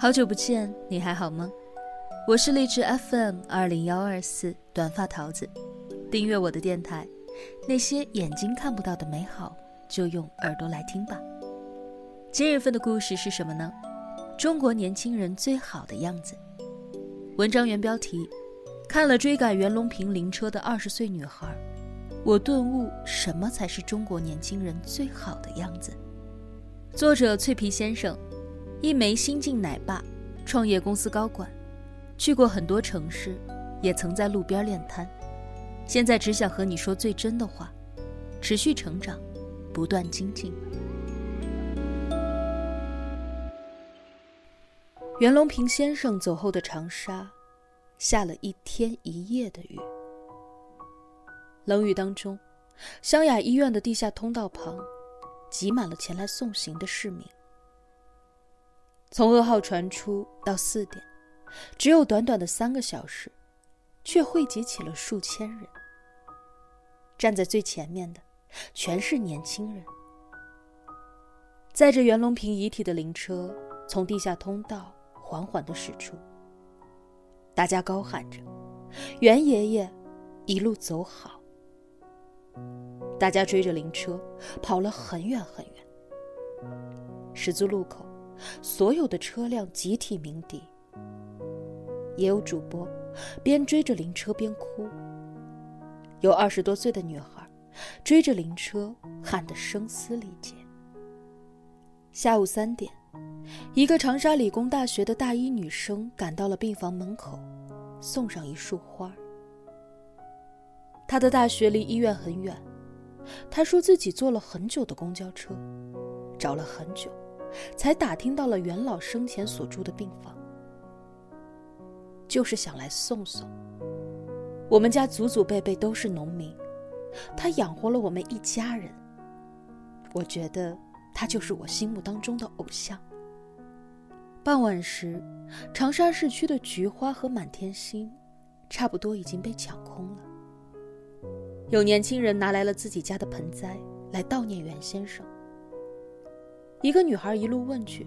好久不见，你还好吗？我是荔枝 FM 二零幺二四短发桃子，订阅我的电台，那些眼睛看不到的美好，就用耳朵来听吧。今日份的故事是什么呢？中国年轻人最好的样子。文章原标题：看了追赶袁隆平灵车的二十岁女孩，我顿悟什么才是中国年轻人最好的样子。作者脆皮先生。一枚新晋奶爸，创业公司高管，去过很多城市，也曾在路边练摊。现在只想和你说最真的话：持续成长，不断精进。袁隆平先生走后的长沙，下了一天一夜的雨。冷雨当中，湘雅医院的地下通道旁，挤满了前来送行的市民。从噩耗传出到四点，只有短短的三个小时，却汇集起了数千人。站在最前面的，全是年轻人。载着袁隆平遗体的灵车从地下通道缓缓的驶出，大家高喊着：“袁爷爷，一路走好。”大家追着灵车跑了很远很远。十字路口。所有的车辆集体鸣笛，也有主播边追着灵车边哭。有二十多岁的女孩追着灵车喊得声嘶力竭。下午三点，一个长沙理工大学的大一女生赶到了病房门口，送上一束花。她的大学离医院很远，她说自己坐了很久的公交车，找了很久。才打听到了袁老生前所住的病房，就是想来送送。我们家祖祖辈辈都是农民，他养活了我们一家人。我觉得他就是我心目当中的偶像。傍晚时，长沙市区的菊花和满天星，差不多已经被抢空了。有年轻人拿来了自己家的盆栽来悼念袁先生。一个女孩一路问去，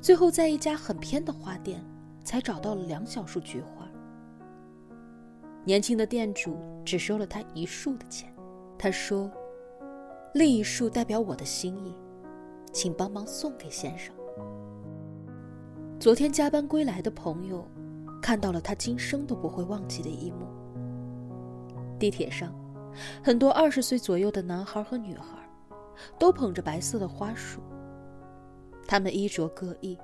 最后在一家很偏的花店，才找到了两小束菊花。年轻的店主只收了她一束的钱，他说：“另一束代表我的心意，请帮忙送给先生。”昨天加班归来的朋友，看到了他今生都不会忘记的一幕。地铁上，很多二十岁左右的男孩和女孩，都捧着白色的花束。他们衣着各异，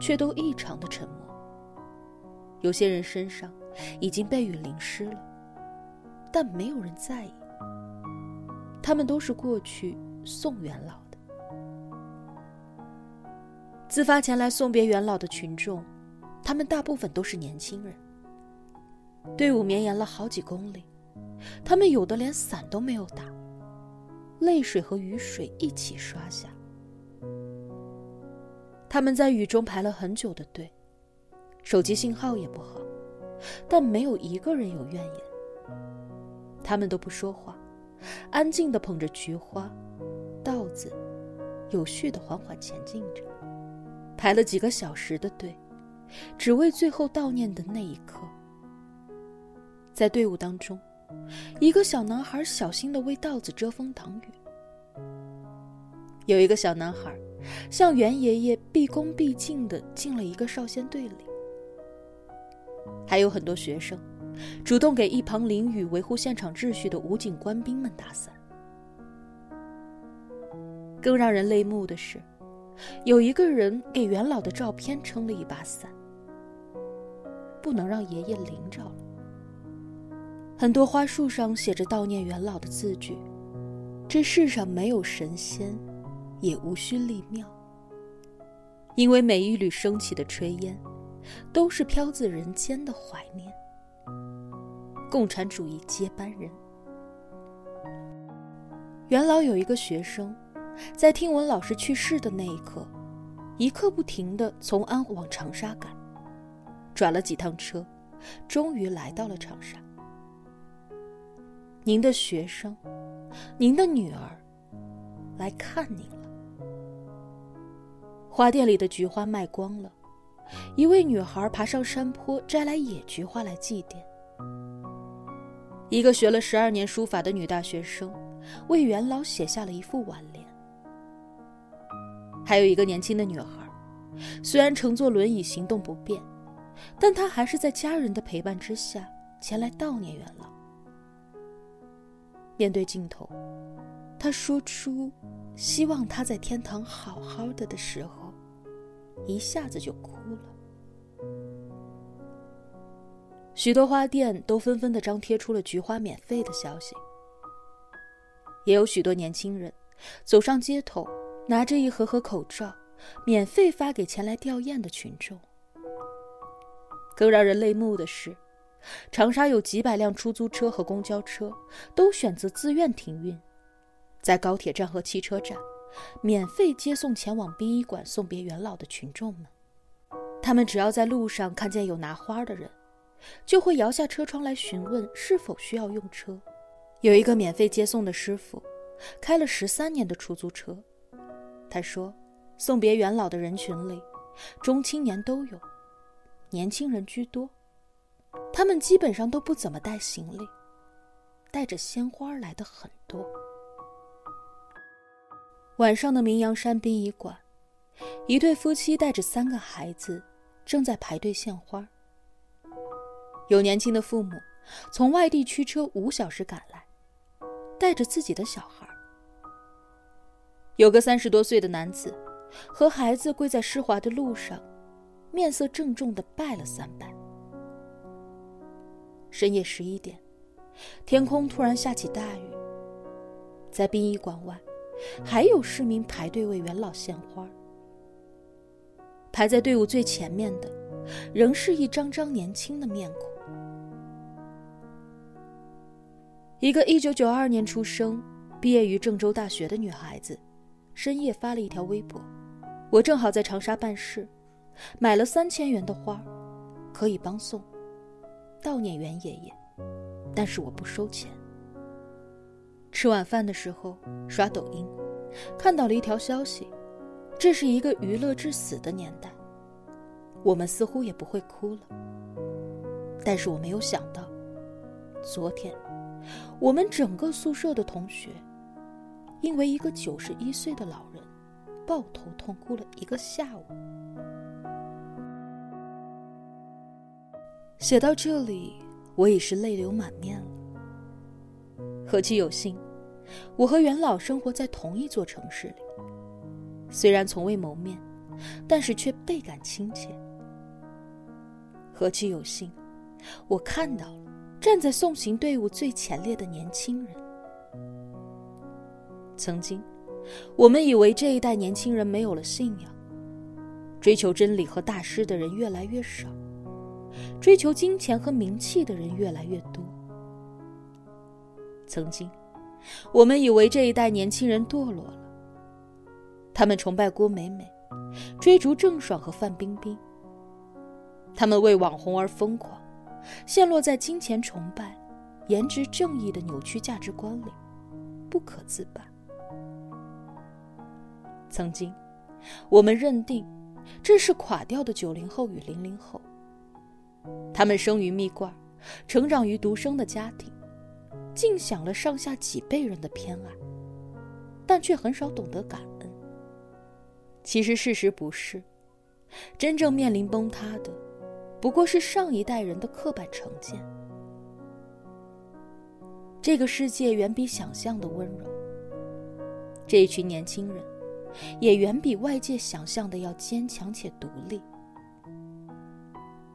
却都异常的沉默。有些人身上已经被雨淋湿了，但没有人在意。他们都是过去送元老的。自发前来送别元老的群众，他们大部分都是年轻人。队伍绵延了好几公里，他们有的连伞都没有打，泪水和雨水一起刷下。他们在雨中排了很久的队，手机信号也不好，但没有一个人有怨言。他们都不说话，安静地捧着菊花、稻子，有序地缓缓前进着。排了几个小时的队，只为最后悼念的那一刻。在队伍当中，一个小男孩小心地为稻子遮风挡雨。有一个小男孩。向袁爷爷毕恭毕敬地进了一个少先队里，还有很多学生主动给一旁淋雨维护现场秩序的武警官兵们打伞。更让人泪目的是，有一个人给袁老的照片撑了一把伞，不能让爷爷淋着了。很多花束上写着悼念袁老的字句：“这世上没有神仙。”也无需立庙，因为每一缕升起的炊烟，都是飘自人间的怀念。共产主义接班人，元老有一个学生，在听闻老师去世的那一刻，一刻不停的从安往长沙赶，转了几趟车，终于来到了长沙。您的学生，您的女儿，来看您了。花店里的菊花卖光了，一位女孩爬上山坡摘来野菊花来祭奠。一个学了十二年书法的女大学生，为元老写下了一副挽联。还有一个年轻的女孩，虽然乘坐轮椅行动不便，但她还是在家人的陪伴之下前来悼念元老。面对镜头，她说出“希望他在天堂好好的”的时候，一下子就哭了。许多花店都纷纷的张贴出了菊花免费的消息，也有许多年轻人走上街头。拿着一盒盒口罩，免费发给前来吊唁的群众。更让人泪目的是，长沙有几百辆出租车和公交车都选择自愿停运，在高铁站和汽车站，免费接送前往殡仪馆送别元老的群众们。他们只要在路上看见有拿花的人，就会摇下车窗来询问是否需要用车。有一个免费接送的师傅，开了十三年的出租车。他说：“送别元老的人群里，中青年都有，年轻人居多。他们基本上都不怎么带行李，带着鲜花来的很多。”晚上的明阳山殡仪馆，一对夫妻带着三个孩子正在排队献花。有年轻的父母从外地驱车五小时赶来，带着自己的小孩。有个三十多岁的男子，和孩子跪在湿滑的路上，面色郑重的拜了三拜。深夜十一点，天空突然下起大雨。在殡仪馆外，还有市民排队为元老献花。排在队伍最前面的，仍是一张张年轻的面孔。一个一九九二年出生、毕业于郑州大学的女孩子。深夜发了一条微博，我正好在长沙办事，买了三千元的花，可以帮送，悼念袁爷爷，但是我不收钱。吃晚饭的时候刷抖音，看到了一条消息，这是一个娱乐至死的年代，我们似乎也不会哭了。但是我没有想到，昨天，我们整个宿舍的同学。因为一个九十一岁的老人，抱头痛哭了一个下午。写到这里，我已是泪流满面了。何其有幸，我和元老生活在同一座城市里，虽然从未谋面，但是却倍感亲切。何其有幸，我看到了站在送行队伍最前列的年轻人。曾经，我们以为这一代年轻人没有了信仰，追求真理和大师的人越来越少，追求金钱和名气的人越来越多。曾经，我们以为这一代年轻人堕落了，他们崇拜郭美美，追逐郑爽和范冰冰，他们为网红而疯狂，陷落在金钱崇拜、颜值正义的扭曲价值观里，不可自拔。曾经，我们认定这是垮掉的九零后与零零后。他们生于蜜罐，成长于独生的家庭，尽享了上下几辈人的偏爱，但却很少懂得感恩。其实事实不是，真正面临崩塌的，不过是上一代人的刻板成见。这个世界远比想象的温柔。这一群年轻人。也远比外界想象的要坚强且独立。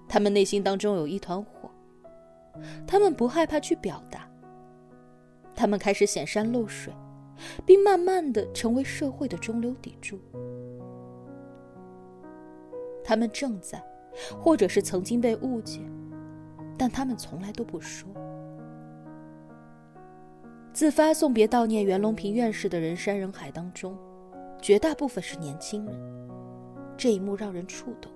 他们内心当中有一团火，他们不害怕去表达。他们开始显山露水，并慢慢的成为社会的中流砥柱。他们正在，或者是曾经被误解，但他们从来都不说。自发送别悼念袁隆平院士的人山人海当中。绝大部分是年轻人，这一幕让人触动。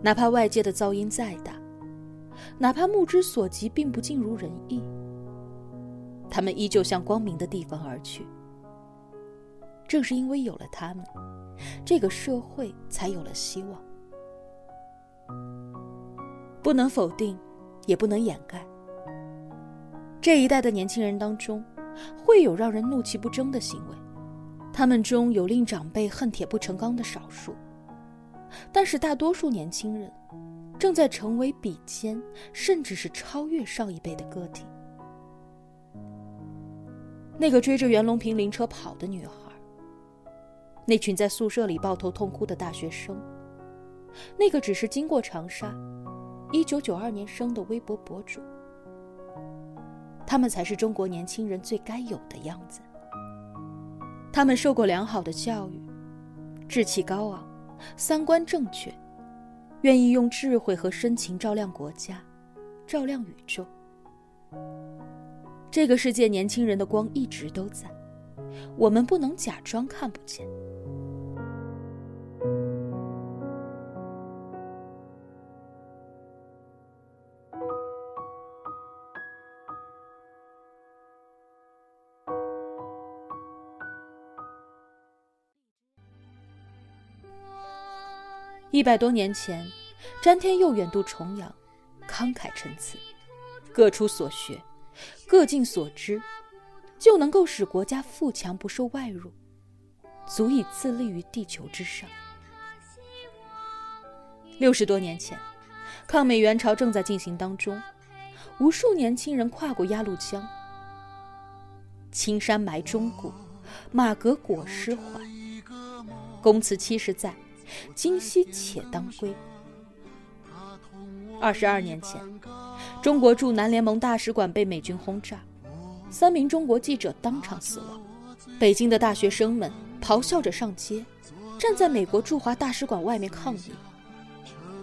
哪怕外界的噪音再大，哪怕目之所及并不尽如人意，他们依旧向光明的地方而去。正是因为有了他们，这个社会才有了希望。不能否定，也不能掩盖。这一代的年轻人当中，会有让人怒气不争的行为，他们中有令长辈恨铁不成钢的少数，但是大多数年轻人，正在成为比肩，甚至是超越上一辈的个体。那个追着袁隆平灵车跑的女孩，那群在宿舍里抱头痛哭的大学生，那个只是经过长沙，一九九二年生的微博博主，他们才是中国年轻人最该有的样子。他们受过良好的教育，志气高昂，三观正确，愿意用智慧和深情照亮国家，照亮宇宙。这个世界年轻人的光一直都在，我们不能假装看不见。一百多年前，詹天佑远渡重洋，慷慨陈词，各出所学。各尽所知，就能够使国家富强不受外辱，足以自立于地球之上。六十多年前，抗美援朝正在进行当中，无数年轻人跨过鸭绿江，青山埋忠骨，马革裹尸怀。公祠七十载，今夕且当归。二十二年前。中国驻南联盟大使馆被美军轰炸，三名中国记者当场死亡。北京的大学生们咆哮着上街，站在美国驻华大使馆外面抗议。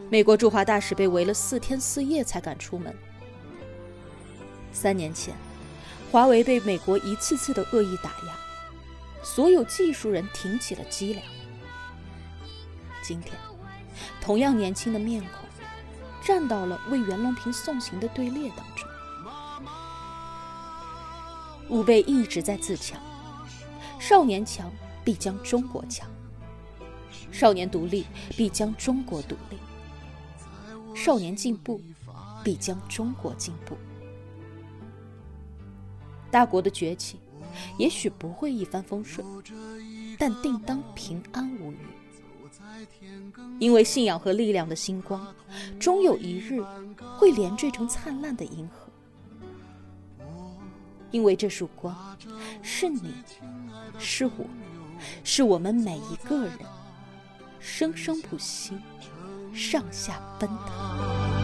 美国驻华大使被围了四天四夜才敢出门。三年前，华为被美国一次次的恶意打压，所有技术人挺起了脊梁。今天，同样年轻的面孔。站到了为袁隆平送行的队列当中，吾辈一直在自强，少年强必将中国强，少年独立必将中国独立，少年进步必将中国进步。大国的崛起，也许不会一帆风顺，但定当平安无虞。因为信仰和力量的星光，终有一日会连缀成灿烂的银河。因为这束光，是你，是我，是我们每一个人，生生不息，上下奔腾。